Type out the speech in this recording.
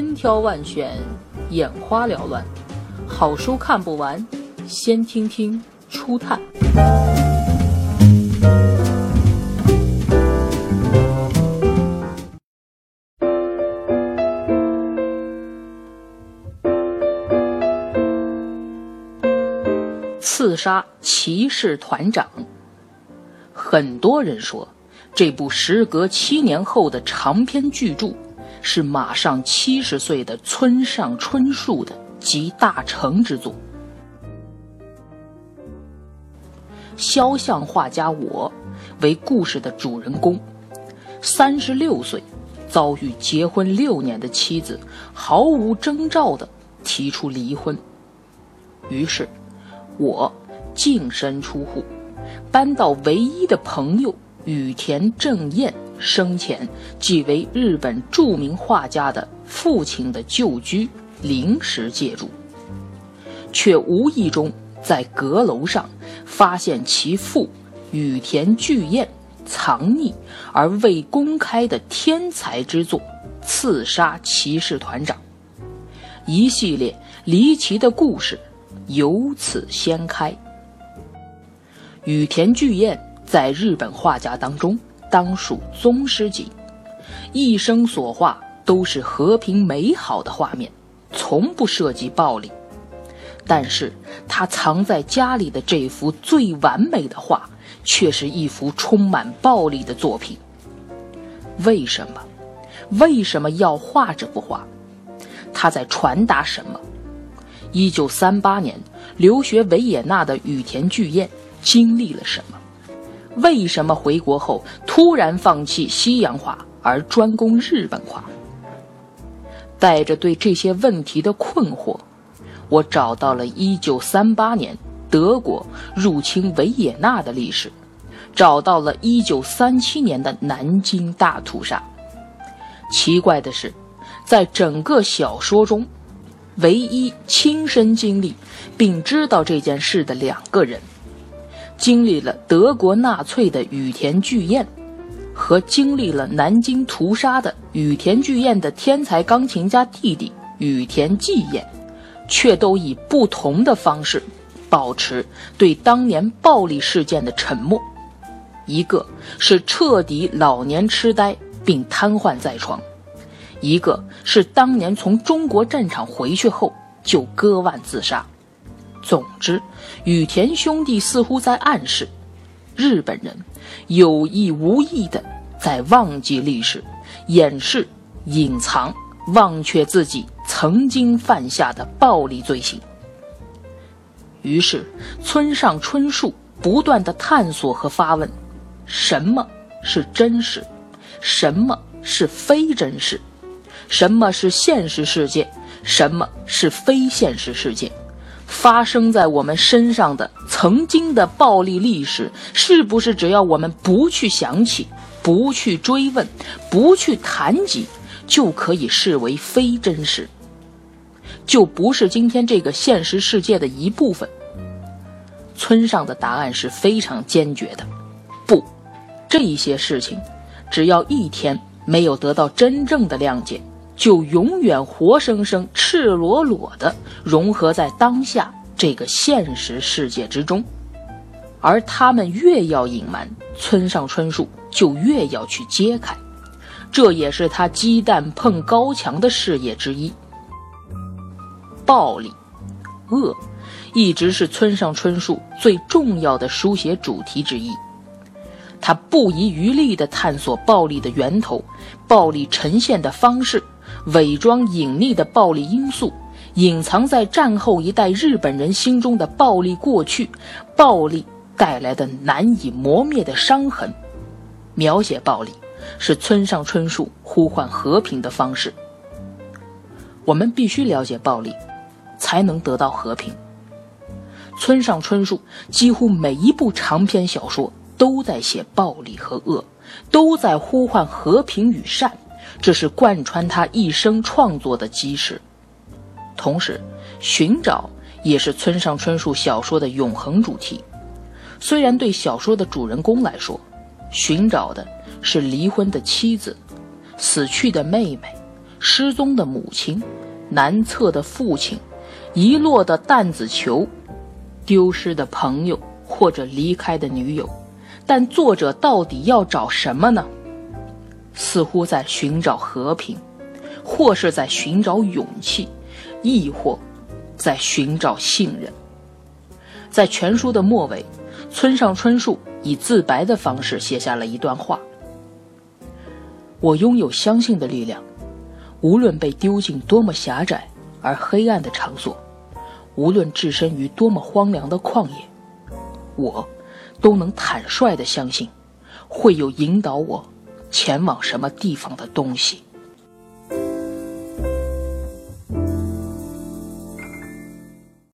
千挑万选，眼花缭乱，好书看不完，先听听初探。刺杀骑士团长。很多人说，这部时隔七年后的长篇巨著，是马上七十岁的村上春树的集大成之作。肖像画家我，为故事的主人公，三十六岁，遭遇结婚六年的妻子毫无征兆的提出离婚，于是。我净身出户，搬到唯一的朋友羽田正彦生前即为日本著名画家的父亲的旧居临时借住，却无意中在阁楼上发现其父羽田巨彦藏匿而未公开的天才之作《刺杀骑士团长》，一系列离奇的故事。由此掀开。羽田巨彦在日本画家当中当属宗师级，一生所画都是和平美好的画面，从不涉及暴力。但是他藏在家里的这幅最完美的画，却是一幅充满暴力的作品。为什么？为什么要画这幅画？他在传达什么？一九三八年留学维也纳的羽田巨彦经历了什么？为什么回国后突然放弃西洋画而专攻日本画？带着对这些问题的困惑，我找到了一九三八年德国入侵维也纳的历史，找到了一九三七年的南京大屠杀。奇怪的是，在整个小说中。唯一亲身经历并知道这件事的两个人，经历了德国纳粹的羽田巨彦，和经历了南京屠杀的羽田巨彦的天才钢琴家弟弟羽田纪彦，却都以不同的方式保持对当年暴力事件的沉默。一个是彻底老年痴呆并瘫痪在床。一个是当年从中国战场回去后就割腕自杀。总之，羽田兄弟似乎在暗示，日本人有意无意的在忘记历史、掩饰、隐藏、忘却自己曾经犯下的暴力罪行。于是，村上春树不断的探索和发问：什么是真实？什么是非真实？什么是现实世界？什么是非现实世界？发生在我们身上的曾经的暴力历史，是不是只要我们不去想起、不去追问、不去谈及，就可以视为非真实？就不是今天这个现实世界的一部分？村上的答案是非常坚决的：不，这些事情，只要一天没有得到真正的谅解。就永远活生生、赤裸裸地融合在当下这个现实世界之中，而他们越要隐瞒，村上春树就越要去揭开，这也是他鸡蛋碰高墙的事业之一。暴力、恶，一直是村上春树最重要的书写主题之一。他不遗余力地探索暴力的源头、暴力呈现的方式。伪装隐匿的暴力因素，隐藏在战后一代日本人心中的暴力过去，暴力带来的难以磨灭的伤痕。描写暴力，是村上春树呼唤和平的方式。我们必须了解暴力，才能得到和平。村上春树几乎每一部长篇小说都在写暴力和恶，都在呼唤和平与善。这是贯穿他一生创作的基石，同时，寻找也是村上春树小说的永恒主题。虽然对小说的主人公来说，寻找的是离婚的妻子、死去的妹妹、失踪的母亲、难测的父亲、遗落的弹子球、丢失的朋友或者离开的女友。但作者到底要找什么呢？似乎在寻找和平，或是在寻找勇气，亦或在寻找信任。在全书的末尾，村上春树以自白的方式写下了一段话：“我拥有相信的力量，无论被丢进多么狭窄而黑暗的场所，无论置身于多么荒凉的旷野，我。”都能坦率地相信，会有引导我前往什么地方的东西。